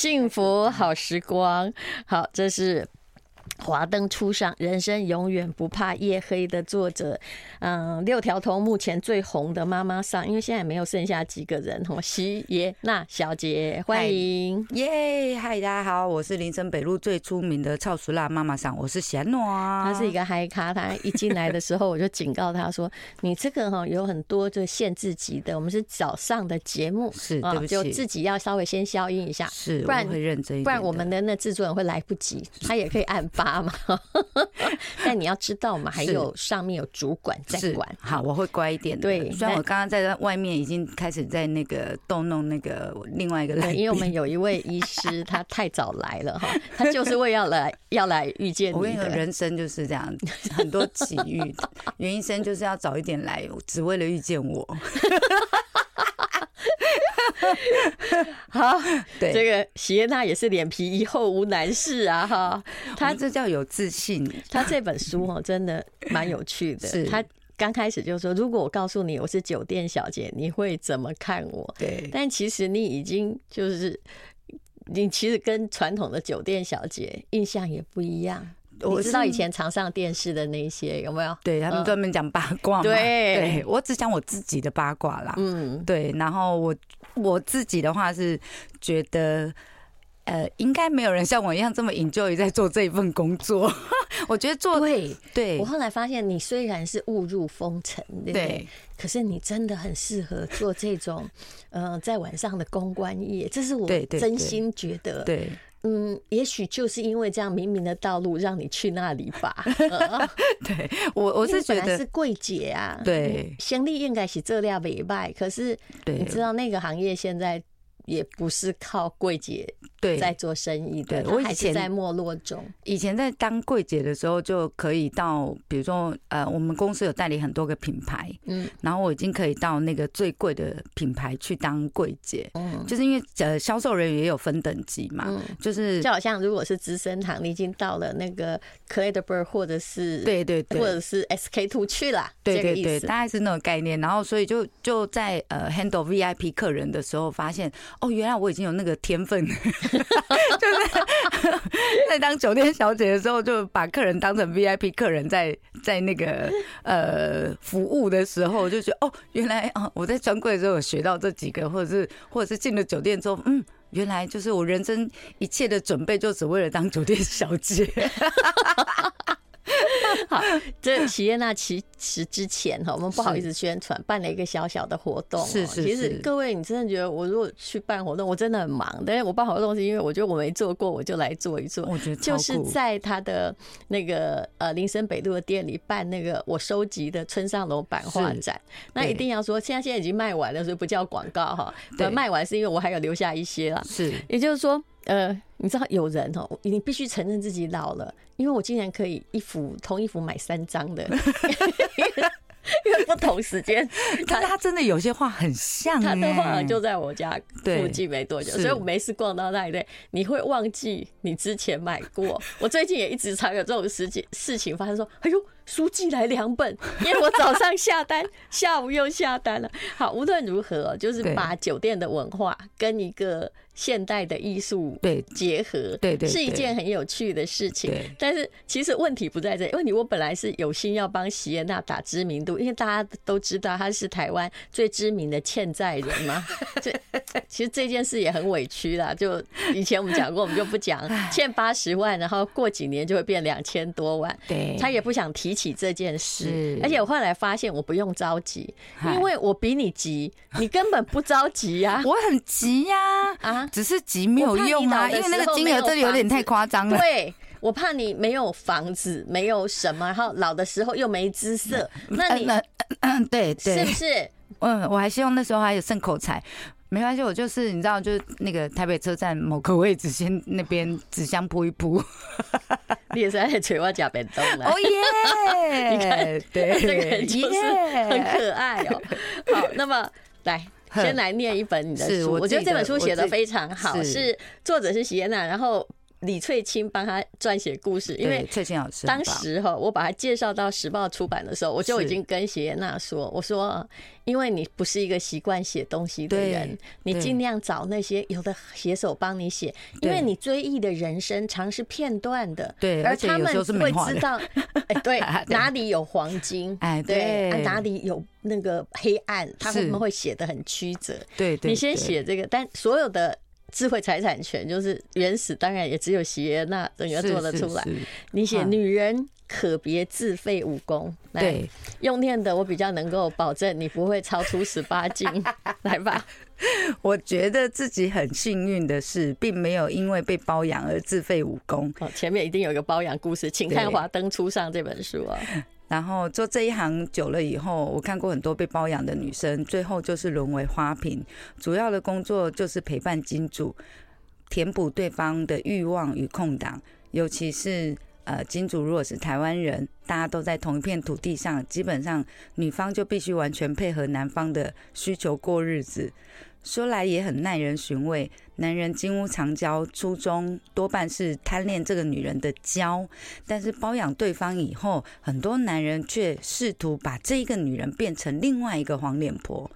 幸福好时光。好，这是。华灯初上，人生永远不怕夜黑的作者，嗯，六条通目前最红的妈妈上，因为现在没有剩下几个人哦。席耶娜小姐，欢迎耶！嗨大家好，我是林森北路最出名的超熟辣妈妈上，我是席耶娜。他是一个嗨咖，她一进来的时候我就警告她说：“你这个哈有很多就限制级的，我们是早上的节目，是对不起，就自己要稍微先消音一下，是不然会认真，不然我们的那制作人会来不及，他也可以按 八。”嘛，但你要知道嘛，还有上面有主管在管。好，我会乖一点。对，虽然我刚刚在外面已经开始在那个逗弄那个另外一个人，因为我们有一位医师，他太早来了哈，他就是为要来要来遇见你。我跟你说，人生就是这样，很多奇遇。袁医生就是要早一点来，只为了遇见我。好，对这个席耶娜也是脸皮一厚无难事啊，哈，他这叫有自信。他这本书哦，真的蛮有趣的。是他刚开始就说，如果我告诉你我是酒店小姐，你会怎么看我？对，但其实你已经就是，你其实跟传统的酒店小姐印象也不一样。我知道以前常上电视的那些有没有？对，他们专门讲八卦嘛。对，对我只讲我自己的八卦啦。嗯，对。然后我我自己的话是觉得，呃，应该没有人像我一样这么 enjoy 在做这一份工作。我觉得做对对。我后来发现，你虽然是误入风尘，对不对？对，可是你真的很适合做这种，呃，在晚上的公关业。这是我真心觉得。对。对对嗯，也许就是因为这样明明的道路让你去那里吧。对我，我是觉得是柜姐啊。对，行李应该是这料没卖，可是你知道那个行业现在。也不是靠柜姐对在做生意的，我以前在没落中。以前在当柜姐的时候，就可以到，比如说呃，我们公司有代理很多个品牌，嗯，然后我已经可以到那个最贵的品牌去当柜姐，嗯，就是因为呃销售人员也有分等级嘛，嗯，就是就好像如果是资生堂，你已经到了那个 Cladberg 或者是对对对，或者是 SK two 去了，对对对，大概是那种概念。然后所以就就在呃 handle VIP 客人的时候发现。哦，原来我已经有那个天分，就是 在当酒店小姐的时候，就把客人当成 VIP 客人在，在那个呃服务的时候，就觉得哦，原来啊，我在专柜的时候有学到这几个，或者是或者是进了酒店之后，嗯，原来就是我人生一切的准备，就只为了当酒店小姐。好，这席耶娜其实之前哈，我们不好意思宣传，办了一个小小的活动。是是，其实各位，你真的觉得我如果去办活动，我真的很忙。但是我办活动是因为我觉得我没做过，我就来做一做。我觉得就是在他的那个呃林森北路的店里办那个我收集的村上隆版画展。那一定要说，现在现在已经卖完了，所以不叫广告哈。对，卖完是因为我还有留下一些了。是，也就是说。呃，你知道有人哦，你必须承认自己老了，因为我竟然可以一幅同一幅买三张的，因为不同时间，他他真的有些画很像，他的画就在我家附近没多久，所以我没事逛到那里，你会忘记你之前买过。我最近也一直常有这种事情事情发生，说，哎呦。书寄来两本，因为我早上下单，下午又下单了。好，无论如何，就是把酒店的文化跟一个现代的艺术对结合，对对，是一件很有趣的事情。但是其实问题不在这里，问题我本来是有心要帮席耶娜打知名度，因为大家都知道他是台湾最知名的欠债人嘛。这其实这件事也很委屈啦。就以前我们讲过，我们就不讲，欠八十万，然后过几年就会变两千多万。对，他也不想提起这件事，而且我后来发现我不用着急，因为我比你急，你根本不着急呀。我很急呀，啊，只是急没有用啊，因为那个金额这里有点太夸张了。对，我怕你没有房子，没有什么，然后老的时候又没姿色，那你，嗯，对对，是不是？嗯，我还希望那时候还有剩口才。没关系，我就是你知道，就是那个台北车站某个位置，先那边纸箱铺一铺。你也是在捶我脚边动了。哦耶！你看，对，这个人就是很可爱哦。好，那么来，先来念一本你的书。我觉得这本书写的非常好，是作者是席耶娜，然后李翠清帮他撰写故事，因为翠清老师当时哈，我把他介绍到时报出版的时候，我就已经跟谢耶娜说，我说，因为你不是一个习惯写东西的人，你尽量找那些有的写手帮你写，因为你追忆的人生常是片段的，对，而他们会知道，哎，对，哪里有黄金，哎，对，哪里有那个黑暗，他们会写的很曲折，对，你先写这个，但所有的。智慧财产权 就是原始，当然也只有席耶娜整个做得出来。你写女人可别自废武功，对，用念的我比较能够保证你不会超出十八禁。来吧，我觉得自己很幸运的是，并没有因为被包养而自废武功。哦，前面一定有一个包养故事，请看《华灯初上》这本书啊。然后做这一行久了以后，我看过很多被包养的女生，最后就是沦为花瓶。主要的工作就是陪伴金主，填补对方的欲望与空档。尤其是呃，金主如果是台湾人，大家都在同一片土地上，基本上女方就必须完全配合男方的需求过日子。说来也很耐人寻味，男人金屋藏娇，初衷多半是贪恋这个女人的娇，但是包养对方以后，很多男人却试图把这一个女人变成另外一个黄脸婆，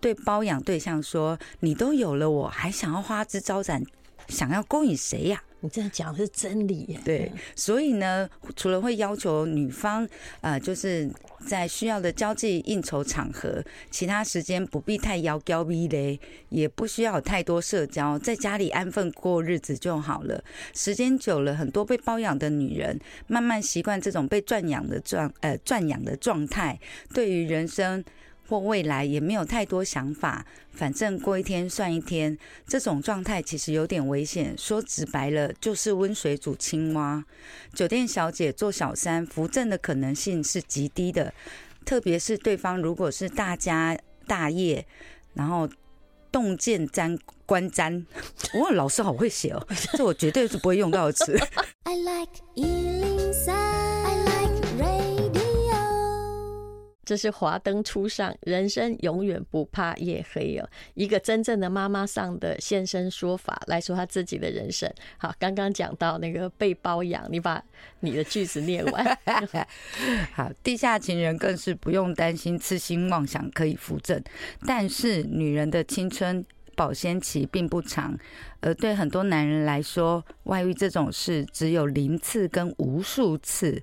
对包养对象说：“你都有了，我还想要花枝招展，想要勾引谁呀？”你这样讲的是真理耶。对，所以呢，除了会要求女方，呃，就是在需要的交际应酬场合，其他时间不必太妖娇逼嘞，也不需要有太多社交，在家里安分过日子就好了。时间久了，很多被包养的女人慢慢习惯这种被赚养的状，呃，赚养的状态，对于人生。或未来也没有太多想法，反正过一天算一天。这种状态其实有点危险，说直白了就是温水煮青蛙。酒店小姐做小三扶正的可能性是极低的，特别是对方如果是大家大业，然后洞见沾观瞻。哇，老师好会写哦，这我绝对是不会用到的词。I like 这是华灯初上，人生永远不怕夜黑哦。一个真正的妈妈上的现身说法来说他自己的人生。好，刚刚讲到那个被包养，你把你的句子念完。好，地下情人更是不用担心痴心妄想可以扶正，但是女人的青春。保鲜期并不长，而对很多男人来说，外遇这种事只有零次跟无数次。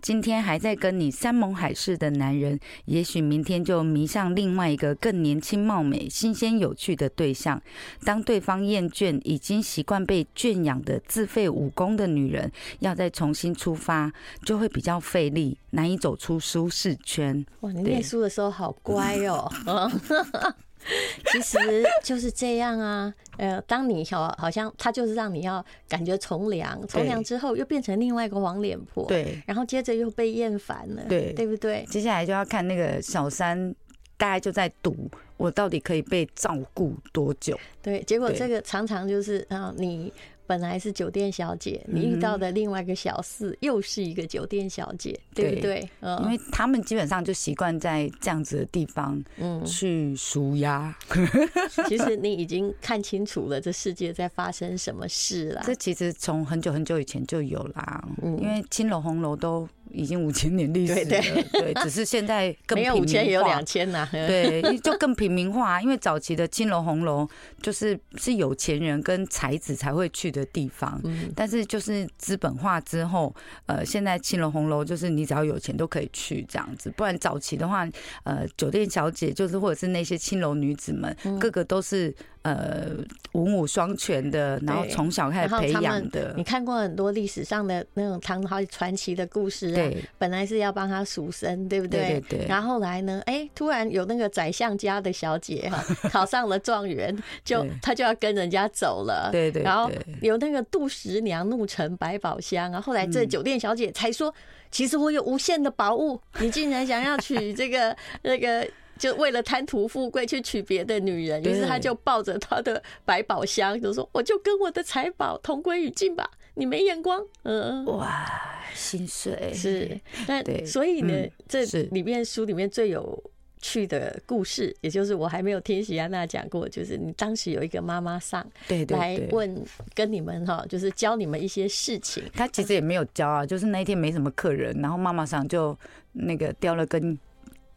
今天还在跟你山盟海誓的男人，也许明天就迷上另外一个更年轻貌美、新鲜有趣的对象。当对方厌倦已经习惯被圈养的自废武功的女人，要再重新出发，就会比较费力，难以走出舒适圈。哇，你念书的时候好乖哦。其实就是这样啊，呃，当你好好像他就是让你要感觉从良，从良之后又变成另外一个黄脸婆，对，然后接着又被厌烦了，对，对不对？接下来就要看那个小三，大概就在赌我到底可以被照顾多久。对，结果这个常常就是啊，你。本来是酒店小姐，你遇到的另外一个小四又是一个酒店小姐，对不对？嗯，因为他们基本上就习惯在这样子的地方，嗯，去舒压。其实你已经看清楚了这世界在发生什么事了。这其实从很久很久以前就有啦，因为青楼红楼都。已经五千年历史了，对，对，只是现在更平民化。没有五千，有两千呐。对，就更平民化。因为早期的青楼红楼就是是有钱人跟才子才会去的地方，但是就是资本化之后，呃，现在青楼红楼就是你只要有钱都可以去这样子。不然早期的话，呃，酒店小姐就是或者是那些青楼女子们，个个都是。呃，文武双全的，然后从小开始培养的。你看过很多历史上的那种唐朝传奇的故事啊，对，本来是要帮他赎身，对不对？对对对。然后后来呢，哎，突然有那个宰相家的小姐哈，考上了状元，就他就要跟人家走了。对对。然后有那个杜十娘怒沉百宝箱啊，后来这酒店小姐才说，其实我有无限的宝物，你竟然想要娶这个 那个。就为了贪图富贵去娶别的女人，于是他就抱着他的百宝箱，就说：“我就跟我的财宝同归于尽吧。”你没眼光，嗯，哇，心碎是。那所以呢，这里面书里面最有趣的故事，也就是我还没有听喜安娜讲过，就是你当时有一个妈妈上，对对，来问跟你们哈，就是教你们一些事情。他其实也没有教啊，就是那一天没什么客人，然后妈妈上就那个叼了根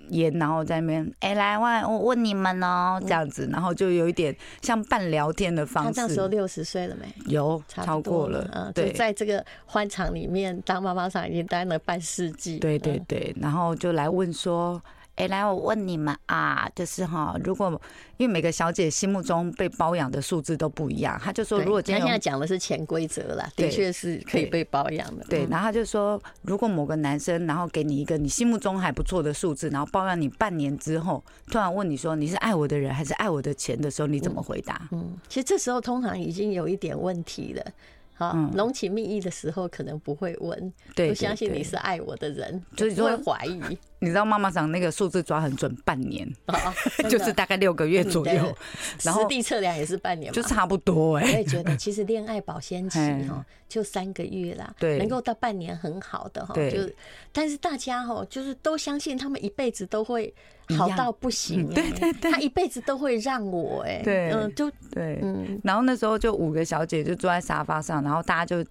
烟，然后在那边哎、欸、来问我问你们哦这样子，然后就有一点像半聊天的方式。他那时候六十岁了没？有超过了，嗯，对，在这个欢场里面当妈妈桑已经待了半世纪。对对对，然后就来问说。哎，来，我问你们啊，就是哈，如果因为每个小姐心目中被包养的数字都不一样，他就说，如果今天他现在讲的是潜规则啦，的确是可以被包养的。对，然后他就说，如果某个男生然后给你一个你心目中还不错的数字，然后包养你半年之后，突然问你说你是爱我的人还是爱我的钱的时候，你怎么回答？嗯，其实这时候通常已经有一点问题了。好，浓情蜜意的时候可能不会问，对，我相信你是爱我的人，就是会怀疑。你知道妈妈长那个数字抓很准，半年，就是大概六个月左右，然后实地测量也是半年，就差不多哎。我也觉得，其实恋爱保鲜期哈，就三个月啦，对，能够到半年很好的哈，就，但是大家哈，就是都相信他们一辈子都会。好到不行，对对对，他一辈子都会让我哎，对，嗯，就对，嗯，然后那时候就五个小姐就坐在沙发上，然后大家就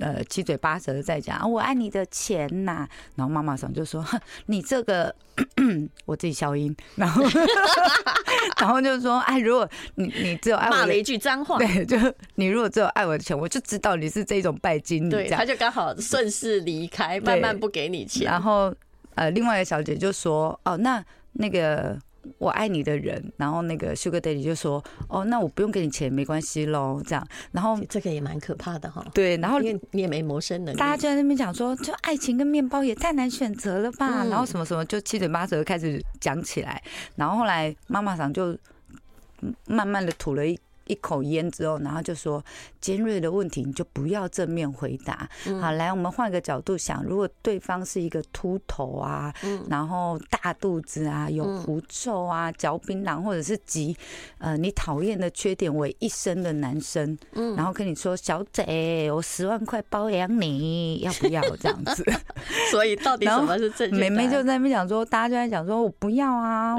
呃七嘴八舌的在讲啊，我爱你的钱呐，然后妈妈上就说你这个 我自己消音，然后 然后就说哎，如果你你只有爱我骂了一句脏话，对，就你如果只有爱我的钱，我就知道你是这种拜金女，对，他就刚好顺势离开，慢慢不给你钱，然后呃，另外一个小姐就说哦，那。那个我爱你的人，然后那个 Sugar Daddy 就说：“哦，那我不用给你钱，没关系喽。”这样，然后这个也蛮可怕的哈。对，然后因为你也没谋生能力，大家就在那边讲说，就爱情跟面包也太难选择了吧？然后什么什么，就七嘴八舌开始讲起来。然后后来妈妈桑就慢慢的吐了一。一口烟之后，然后就说尖锐的问题你就不要正面回答。好，来，我们换个角度想，如果对方是一个秃头啊，然后大肚子啊，有狐臭啊，嚼槟榔或者是集呃你讨厌的缺点为一身的男生，然后跟你说小姐，我十万块包养你，要不要这样子？所以到底什么是正确？妹妹就在那边讲说，大家就在讲说我不要啊。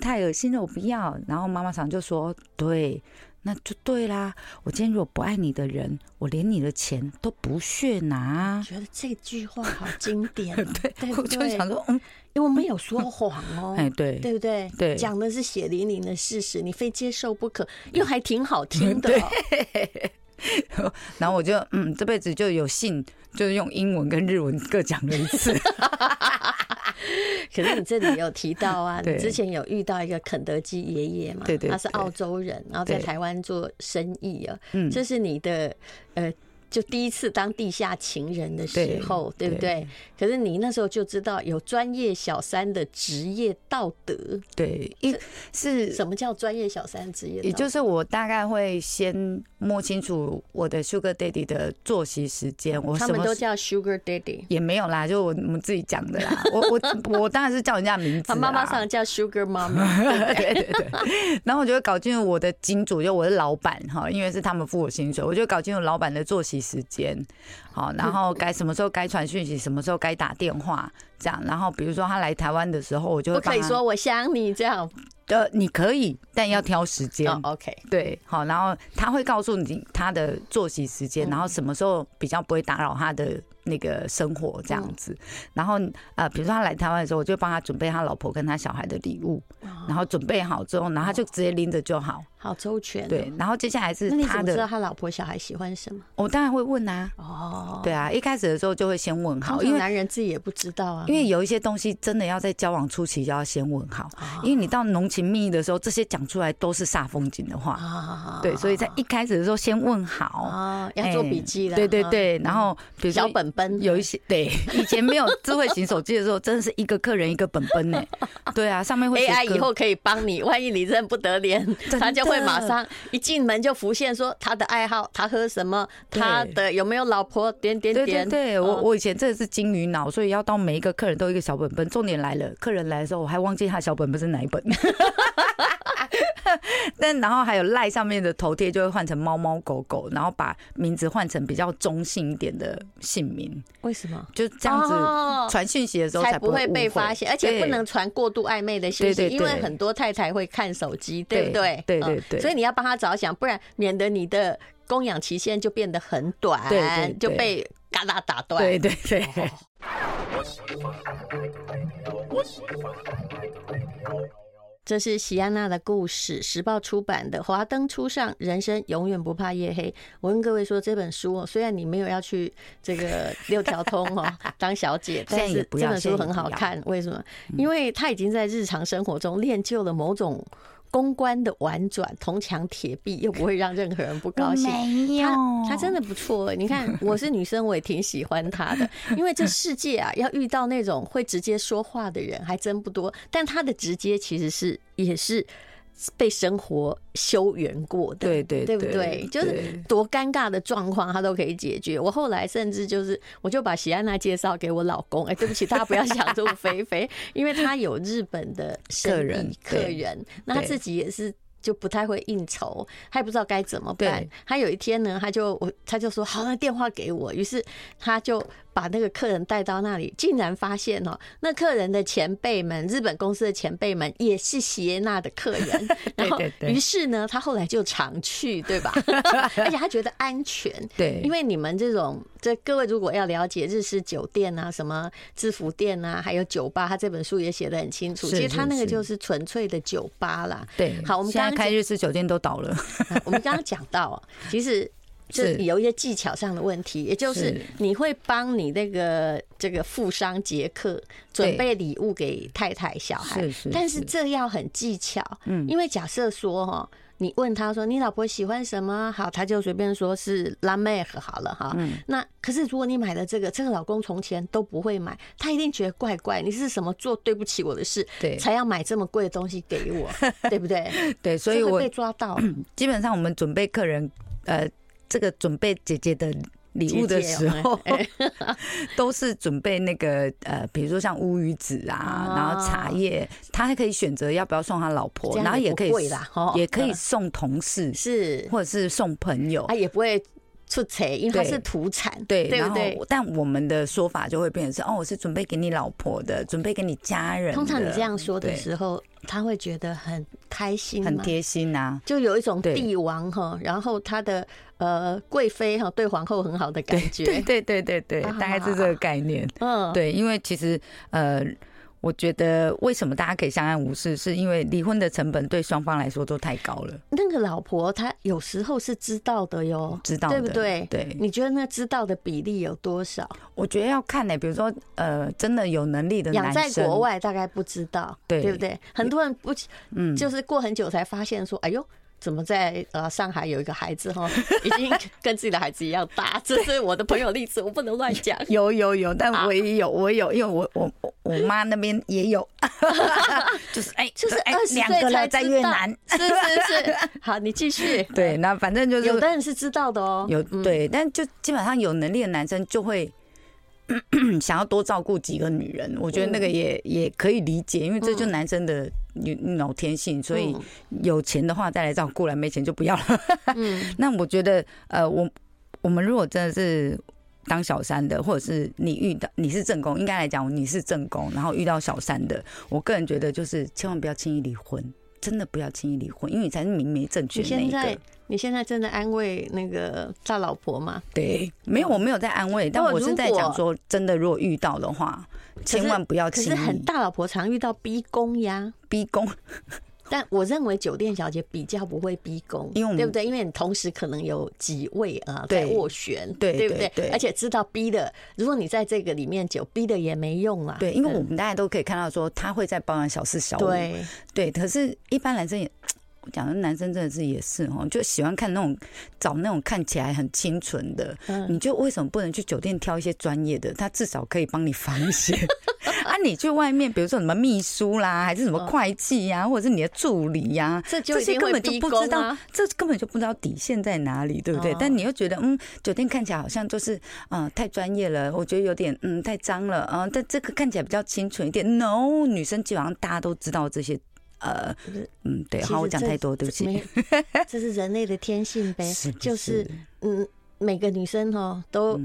太恶心了，我不要。然后妈妈常就说：“对，那就对啦。我今天如果不爱你的人，我连你的钱都不屑拿。”觉得这句话好经典，对，我就想说，嗯，因为我没有说谎哦，哎，对，对不对？对，讲的是血淋淋的事实，你非接受不可，又还挺好听的。然后我就，嗯，这辈子就有幸，就是用英文跟日文各讲了一次。可是你这里有提到啊，你之前有遇到一个肯德基爷爷嘛？对对，他是澳洲人，然后在台湾做生意啊。嗯，这是你的呃。就第一次当地下情人的时候，对，对不对，对？可是你那时候就知道有专业小三的职业道德。对，一是什么叫专业小三职业？也就是我大概会先摸清楚我的 Sugar Daddy 的作息时间。我他们都叫 Sugar Daddy，也没有啦，就我们自己讲的啦。我我我当然是叫人家名字。他妈妈上叫 Sugar Mama，对对对。然后我就会搞清楚我的金主，就我的老板哈，因为是他们付我薪水，我就搞清楚老板的作息。时间好，然后该什么时候该传讯息，什么时候该打电话，这样。然后比如说他来台湾的时候，我就可以说我想你这样。呃，你可以，但要挑时间。OK，对，好。然后他会告诉你他的作息时间，然后什么时候比较不会打扰他的那个生活这样子。然后呃，比如说他来台湾的时候，我就帮他准备他老婆跟他小孩的礼物。然后准备好之后，然后他就直接拎着就好。好周全，对，然后接下来是他的。知道他老婆小孩喜欢什么？我当然会问啊。哦，对啊，一开始的时候就会先问好，因为男人自己也不知道啊。因为有一些东西真的要在交往初期就要先问好，因为你到浓情蜜意的时候，这些讲出来都是煞风景的话。对，所以在一开始的时候先问好啊，要做笔记的。对对对，然后比如小本本有一些，对，以前没有 智慧型手机的时候，真的是一个客人一个本本呢。对啊，上面会 AI 以后可以帮你，万一你认不得脸，他就会马上。一进门就浮现说他的爱好，他喝什么，他的有没有老婆，点点点。对，我我以前真的是金鱼脑，所以要到每一个客人都一个小本本。重点来了，客人来的时候我还忘记他小本本是哪一本。但然后还有赖上面的头贴就会换成猫猫狗狗，然后把名字换成比较中性一点的姓名。为什么？就这样子传讯息的时候才不会被发现，而且不能传过度暧昧的信息，因为很多太太会看手机，对不对？对对对。所以你要帮他着想，不然免得你的供养期限就变得很短，就被嘎啦打断。对对对。这是席安娜的故事，时报出版的《华灯初上，人生永远不怕夜黑》。我跟各位说，这本书虽然你没有要去这个六条通哦 当小姐，但是这本书很好看。为什么？因为他已经在日常生活中练就了某种。公关的婉转，铜墙铁壁又不会让任何人不高兴。没有，他他真的不错。你看，我是女生，我也挺喜欢他的。因为这世界啊，要遇到那种会直接说话的人还真不多。但他的直接其实是也是。被生活修圆过的，对对对，对不对？就是多尴尬的状况，他都可以解决。我后来甚至就是，我就把喜安娜介绍给我老公。哎，对不起，大家不要想入非非，因为他有日本的客人，客人，那他自己也是。就不太会应酬，他也不知道该怎么办。他有一天呢，他就我他就说好，那电话给我。于是他就把那个客人带到那里，竟然发现哦，那客人的前辈们，日本公司的前辈们也是喜耶纳的客人。然后，于是呢，他后来就常去，对吧？而且他觉得安全，对，因为你们这种。这各位如果要了解日式酒店啊，什么制服店啊，还有酒吧，他这本书也写的很清楚。其实他那个就是纯粹的酒吧啦。对，好，我们刚刚开日式酒店都倒了。我们刚刚讲到，其实就有一些技巧上的问题，也就是你会帮你那个这个富商杰克准备礼物给太太小孩，但是这要很技巧。嗯，因为假设说哈。你问他说：“你老婆喜欢什么？”好，他就随便说是拉梅克好了哈。嗯。那可是如果你买了这个，这个老公从前都不会买，他一定觉得怪怪。你是什么做对不起我的事？对，才要买这么贵的东西给我，对不对？对，所以我被抓到。基本上我们准备客人，呃，这个准备姐姐的。礼物的时候，都是准备那个呃，比如说像乌鱼子啊，然后茶叶，他还可以选择要不要送他老婆，然后也可以，也可以送同事，是。或者是送朋友，他也不会出差，因为它是土产，对，对不对？但我们的说法就会变成是哦，我是准备给你老婆的，准备给你家人。通常你这样说的时候，他会觉得很开心，很贴心呐，就有一种帝王哈，然后他的。呃，贵妃哈对皇后很好的感觉，对对对对对，大概是这个概念。嗯，对，因为其实呃，我觉得为什么大家可以相安无事，是因为离婚的成本对双方来说都太高了。那个老婆她有时候是知道的哟，知道对不对？对，你觉得那知道的比例有多少？我觉得要看呢、欸，比如说呃，真的有能力的养在国外大概不知道，对对不对？很多人不，嗯，就是过很久才发现说，哎呦。怎么在呃上海有一个孩子哈，已经跟自己的孩子一样大？这是我的朋友例子，我不能乱讲。有有有，但我也有，我有，因为我我我妈那边也有，就是哎，就是哎，两个了在越南，是是是。好，你继续。对，那反正就是有的人是知道的哦，有对，但就基本上有能力的男生就会。想要多照顾几个女人，我觉得那个也也可以理解，因为这就男生的脑天性，所以有钱的话再来照顾了，没钱就不要了。嗯，那我觉得，呃，我我们如果真的是当小三的，或者是你遇到你是正宫，应该来讲你是正宫，然后遇到小三的，我个人觉得就是千万不要轻易离婚。真的不要轻易离婚，因为你才是明媒正娶的那一个。你现在，你现在正在安慰那个大老婆吗？对，没有，我没有在安慰，但我是在讲说，真的，如果遇到的话，千万不要轻易。可是很大老婆常遇到逼宫呀，逼宫。但我认为酒店小姐比较不会逼宫，因为对不对？因为你同时可能有几位啊在斡旋，对对不对？而且知道逼的，如果你在这个里面久逼的也没用啊。对，因为我们大家都可以看到说他会在包养小四小五，对对。可是，一般男生也讲的男生真的是也是哦，就喜欢看那种找那种看起来很清纯的。你就为什么不能去酒店挑一些专业的？他至少可以帮你防一些。啊，你去外面，比如说什么秘书啦，还是什么会计呀，或者是你的助理呀，这些根本就不知道，这根本就不知道底线在哪里，对不对？但你又觉得，嗯，酒店看起来好像就是，嗯，太专业了，我觉得有点，嗯，太脏了，嗯，但这个看起来比较清纯一点。No，女生基本上大家都知道这些呃，嗯，对，好，我讲太多，对不起。这是人类的天性呗，就是嗯，每个女生哦都，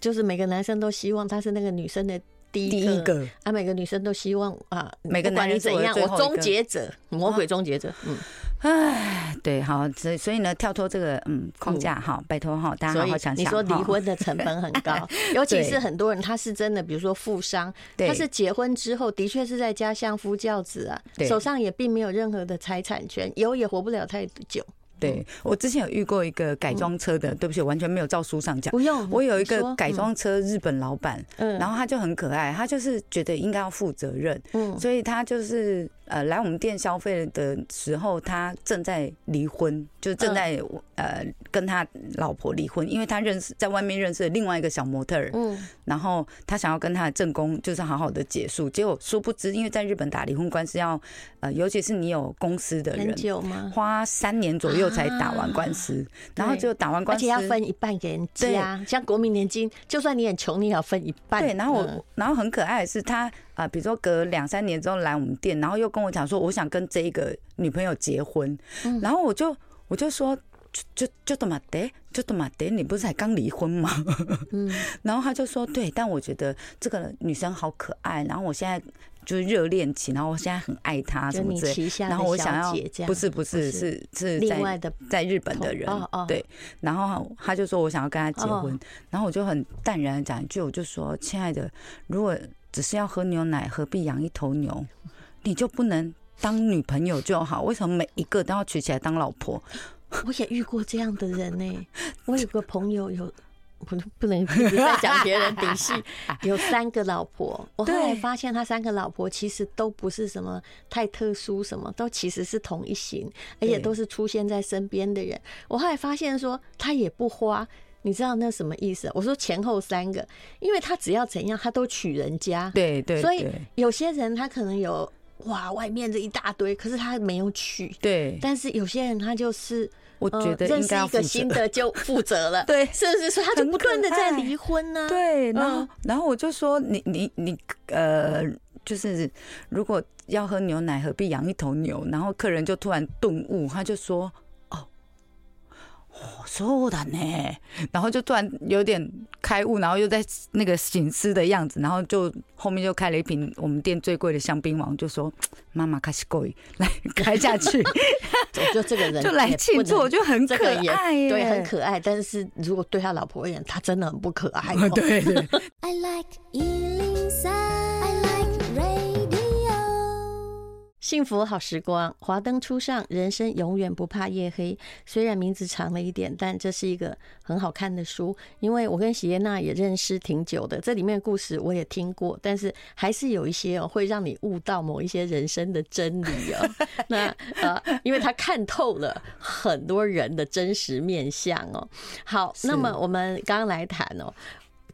就是每个男生都希望他是那个女生的第一个，啊，每个女生都希望啊，每个男人怎样，我终结者，魔鬼终结者，嗯。唉，对，好，所以所以呢，跳脱这个嗯框架哈，拜托哈，大家好好想想。你说离婚的成本很高，尤其是很多人他是真的，比如说富商，他是结婚之后的确是在家相夫教子啊，手上也并没有任何的财产权，以后也活不了太久。对，我之前有遇过一个改装车的，对不起，完全没有照书上讲。不用，我有一个改装车日本老板，嗯，然后他就很可爱，他就是觉得应该要负责任，嗯，所以他就是。呃，来我们店消费的时候，他正在离婚，就正在呃跟他老婆离婚，因为他认识在外面认识了另外一个小模特儿，嗯，然后他想要跟他的正宫就是好好的结束，结果殊不知，因为在日本打离婚官司要呃，尤其是你有公司的人，花三年左右才打完官司，然后就打完官司，而且要分一半给人家，像国民年金，就算你很穷，你也要分一半。对，然后我，然后很可爱的是他。啊，比如说隔两三年之后来我们店，然后又跟我讲说，我想跟这一个女朋友结婚，然后我就我就说，就就就多玛德，就多玛德，你不是才刚离婚吗？嗯，然后他就说，对，但我觉得这个女生好可爱，然后我现在就是热恋期，然后我现在很爱她什么之类，然后我想要，不是不是是是在在日本的人，对，然后他就说我想要跟他结婚，然后我就很淡然的讲一句，我就说，亲爱的，如果。只是要喝牛奶，何必养一头牛？你就不能当女朋友就好？为什么每一个都要娶起来当老婆？我也遇过这样的人呢、欸。我有个朋友有，不不能一直在讲别人底细，有三个老婆。我后来发现他三个老婆其实都不是什么太特殊，什么都其实是同一型，而且都是出现在身边的人。我后来发现说他也不花。你知道那什么意思？我说前后三个，因为他只要怎样，他都娶人家。对对，所以有些人他可能有哇，外面这一大堆，可是他没有娶。对，但是有些人他就是，我觉得认识一个新的就负责了。对，是不是？所以他就不断的在离婚呢。对，然后然后我就说，你你你呃，就是如果要喝牛奶，何必养一头牛？然后客人就突然顿悟，他就说。哦，说的呢，然后就突然有点开悟，然后又在那个醒思的样子，然后就后面就开了一瓶我们店最贵的香槟王，就说妈妈开始贵，来开下去。就这个人 就来庆祝，我就很可爱，对，很可爱。但是如果对他老婆而言，他真的很不可爱。对对。幸福好时光，华灯初上，人生永远不怕夜黑。虽然名字长了一点，但这是一个很好看的书。因为我跟喜耶娜也认识挺久的，这里面的故事我也听过，但是还是有一些哦，会让你悟到某一些人生的真理哦。那呃，因为他看透了很多人的真实面相哦。好，那么我们刚刚来谈哦。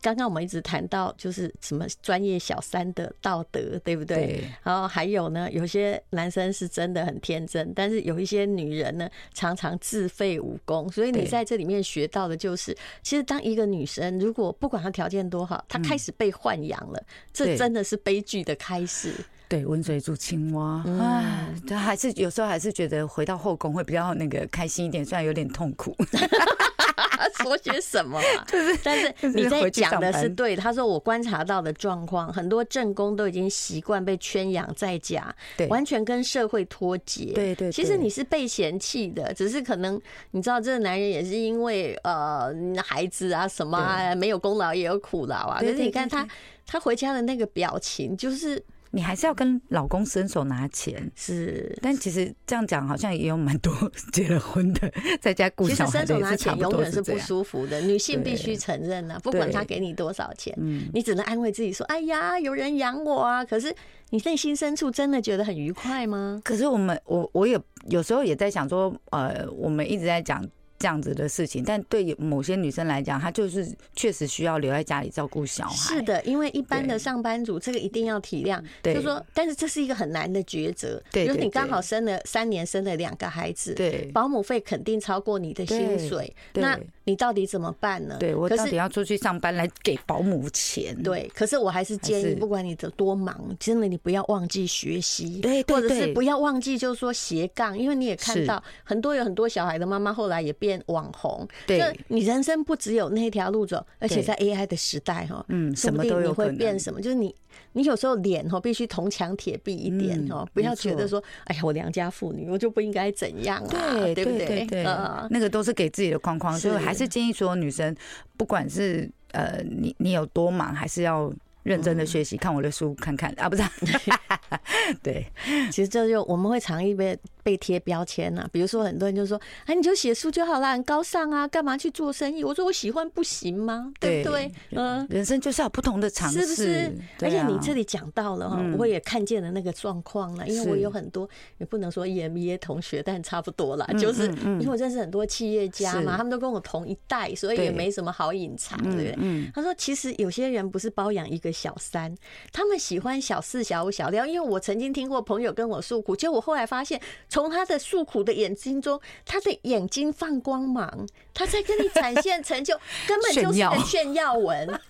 刚刚我们一直谈到就是什么专业小三的道德，对不对？对。然后还有呢，有些男生是真的很天真，但是有一些女人呢，常常自废武功。所以你在这里面学到的就是，其实当一个女生如果不管她条件多好，她开始被豢养了，这真的是悲剧的开始。对，温水煮青蛙，哎、嗯，就还是有时候还是觉得回到后宫会比较那个开心一点，虽然有点痛苦。说些什么、啊？就是，但是你在讲的是对。他说我观察到的状况，很多正宫都已经习惯被圈养在家，对，完全跟社会脱节。对，对对，其实你是被嫌弃的，只是可能你知道，这个男人也是因为呃孩子啊什么啊，没有功劳也有苦劳啊。可是你看他，他回家的那个表情，就是。你还是要跟老公伸手拿钱，是。但其实这样讲好像也有蛮多 结了婚的，在家顾小孩的，其实伸手拿钱永远是不舒服的。女性必须承认啊，不管他给你多少钱，你只能安慰自己说：“哎呀，有人养我啊。”可是你内心深处真的觉得很愉快吗？可是我们，我我也有时候也在想说，呃，我们一直在讲。这样子的事情，但对某些女生来讲，她就是确实需要留在家里照顾小孩。是的，因为一般的上班族，这个一定要体谅。对，就说，但是这是一个很难的抉择。对，比如你刚好生了三年，生了两个孩子，对，保姆费肯定超过你的薪水。那你到底怎么办呢？对，我到底要出去上班来给保姆钱？对，可是我还是建议，不管你的多忙，真的你不要忘记学习，对，或者是不要忘记就是说斜杠，因为你也看到很多有很多小孩的妈妈后来也变网红。对，你人生不只有那条路走，而且在 AI 的时代哈，嗯，什么都有。会变什么？就是你，你有时候脸哦必须铜墙铁壁一点哦，不要觉得说，哎呀，我良家妇女，我就不应该怎样啊，对对对对，那个都是给自己的框框，所以还是建议说，女生不管是呃，你你有多忙，还是要。认真的学习，看我的书，看看。啊，不是？对，其实这就我们会常一边被贴标签呐。比如说，很多人就说：“哎，你就写书就好啦，很高尚啊，干嘛去做生意？”我说：“我喜欢不行吗？对不对？”嗯，人生就是要不同的尝试，是不是？而且你这里讲到了哈，我也看见了那个状况了，因为我有很多也不能说 EMBA 同学，但差不多啦，就是因为我认识很多企业家嘛，他们都跟我同一代，所以也没什么好隐藏，对不对？嗯，他说：“其实有些人不是包养一个。”小三，他们喜欢小四、小五、小六，因为我曾经听过朋友跟我诉苦，结果我后来发现，从他的诉苦的眼睛中，他的眼睛放光芒，他在跟你展现成就，根本 就是个炫耀文。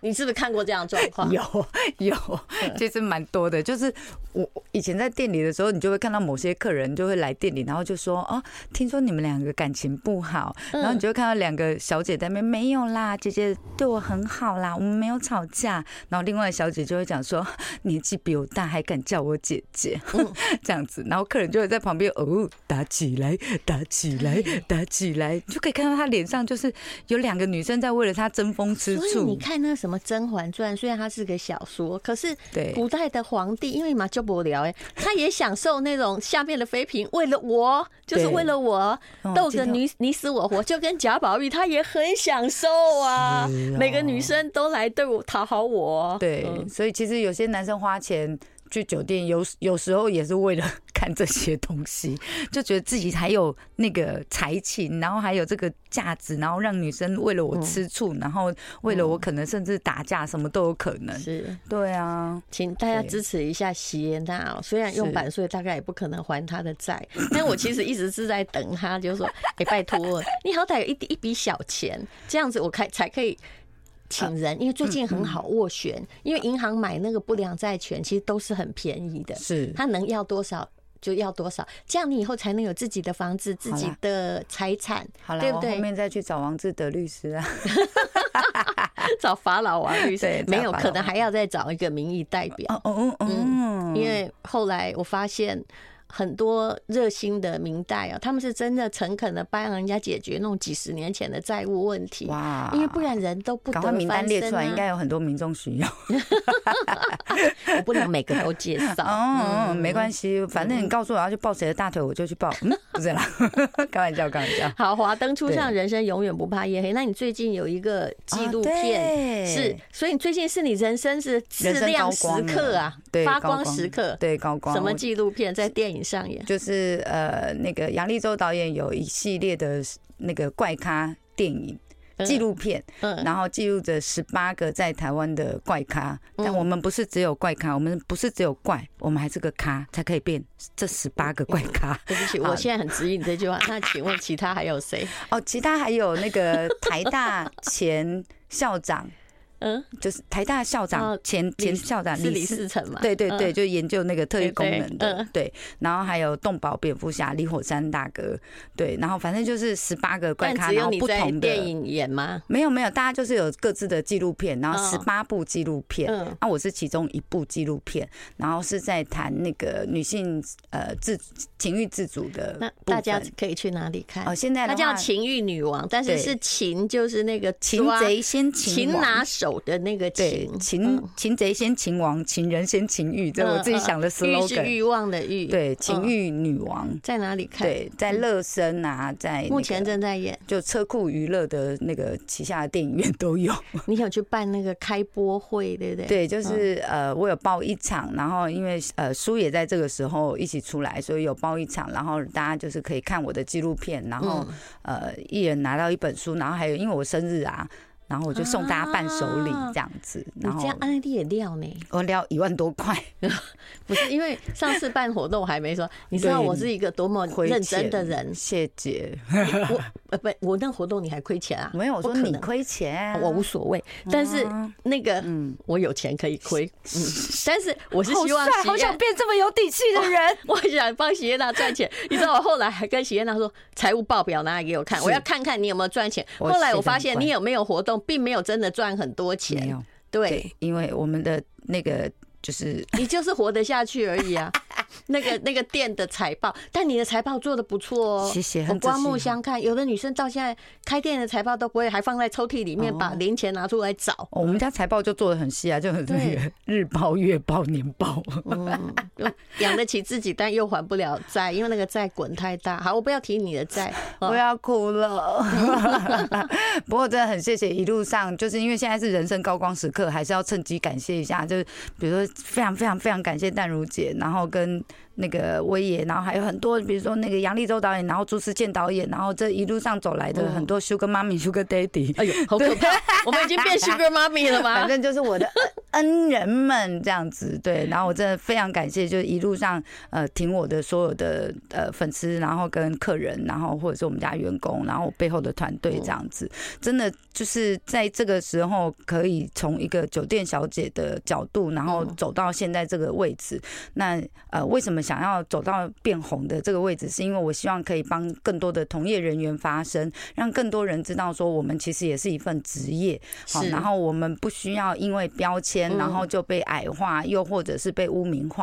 你是不是看过这样状况？有 有，其实蛮多的。就是我以前在店里的时候，你就会看到某些客人就会来店里，然后就说：“哦，听说你们两个感情不好。”然后你就会看到两个小姐在那边：“没有啦，姐姐对我很好啦，我们没有吵架。”然后另外小姐就会讲说：“年纪比我大，还敢叫我姐姐？”这样子，然后客人就会在旁边哦，打起来，打起来，打起来，就可以看到他脸上就是有两个女生在为了他争风吃醋。所以你看那什么。《甄嬛传》虽然它是个小说，可是古代的皇帝因为嘛就不聊哎，他也享受那种下面的妃嫔为了我，就是为了我斗个你你死我活，就跟贾宝玉他也很享受啊。每个女生都来对我讨好我，对，所以其实有些男生花钱。去酒店有有时候也是为了 看这些东西，就觉得自己还有那个才情，然后还有这个价值，然后让女生为了我吃醋，然后为了我可能甚至打架，什么都有可能。是，对啊，请大家支持一下谢娜。虽然用版税大概也不可能还他的债，但我其实一直是在等他，就是说，哎，拜托，你好歹有一一笔小钱，这样子我开才可以。请人，因为最近很好斡旋，因为银行买那个不良债权其实都是很便宜的，是他能要多少就要多少，这样你以后才能有自己的房子、自己的财产，好了，对不对？后面再去找王志德律师啊 找法老王律师，没有可能还要再找一个民意代表，嗯嗯，因为后来我发现。很多热心的明代啊，他们是真的诚恳的帮人家解决那种几十年前的债务问题。哇！因为不然人都不得翻身。赶快名单列出来，应该有很多民众需要。我不能每个都介绍。哦，没关系，反正你告诉我要去抱谁的大腿，我就去抱。嗯，不 是啦，开玩笑，开玩笑。好，华灯初上，人生永远不怕夜黑。那你最近有一个纪录片是，所以你最近是你人生是质量时刻啊，对发光时刻，对，高光。什么纪录片在电影上演？就是呃，那个杨力州导演有一系列的那个怪咖电影。纪录片，嗯然后记录着十八个在台湾的怪咖，但我们不是只有怪咖，我们不是只有怪，我们还是个咖，才可以变这十八个怪咖。对不起，我现在很质疑你这句话。那请问其他还有谁？哦，其他还有那个台大前校长。嗯，就是台大校长前前校长李世成嘛，对对对，就研究那个特异功能的，对。然后还有动保蝙蝠侠李火山大哥，对。然后反正就是十八个怪咖，然后不同的电影演吗？没有没有，大家就是有各自的纪录片，然后十八部纪录片。那，我是其中一部纪录片，然后是在谈那个女性呃自情欲自主的。那大家可以去哪里看？哦，现在它叫情欲女王，但是是情就是那个擒贼先擒拿手。的那个情，擒擒贼先擒王，情人先擒欲，这我自己想的 slogan。欲是欲望的欲，对，情欲女王在哪里看？对，在乐声啊，在目前正在演，就车库娱乐的那个旗下的电影院都有。你想去办那个开播会，对不对？对，就是呃，我有报一场，然后因为呃书也在这个时候一起出来，所以有报一场，然后大家就是可以看我的纪录片，然后呃一人拿到一本书，然后还有因为我生日啊。然后我就送大家伴手礼这样子。然后你这样安利也料呢？我料一万多块，不是因为上次办活动我还没说，你知道我是一个多么认真的人。谢姐。我呃不，我那活动你还亏钱啊？没有，我说你亏钱，我无所谓。但是那个，嗯，我有钱可以亏，嗯，但是我是希望，好想变这么有底气的人。我想帮喜宴娜赚钱，你知道我后来还跟喜宴娜说，财务报表拿来给我看，我要看看你有没有赚钱。后来我发现你有没有活动，并没有真的赚很多钱。对，因为我们的那个就是你就是活得下去而已啊。那个 那个店的财报，但你的财报做的不错哦，谢谢，很刮目相看。有的女生到现在开店的财报都不会，还放在抽屉里面，把零钱拿出来找。我们家财报就做的很细啊，就很那个 日报、月报、年报，嗯，养得起自己，但又还不了债，因为那个债滚太大。好，我不要提你的债，不要哭了。不过真的很谢谢一路上，就是因为现在是人生高光时刻，还是要趁机感谢一下。就是比如说，非常非常非常感谢淡如姐，然后跟。and 那个威爷，然后还有很多，比如说那个杨立洲导演，然后朱思健导演，然后这一路上走来的很多 Sugar Mommy、Sugar Daddy，哎呦，好可怕！我们已经变 Sugar Mommy 了吗？反正就是我的 恩人们这样子，对。然后我真的非常感谢，就是一路上呃挺我的所有的呃粉丝，然后跟客人，然后或者是我们家员工，然后我背后的团队这样子，真的就是在这个时候可以从一个酒店小姐的角度，然后走到现在这个位置。那呃，为什么？想要走到变红的这个位置，是因为我希望可以帮更多的同业人员发声，让更多人知道说，我们其实也是一份职业。好，然后我们不需要因为标签，然后就被矮化，又或者是被污名化。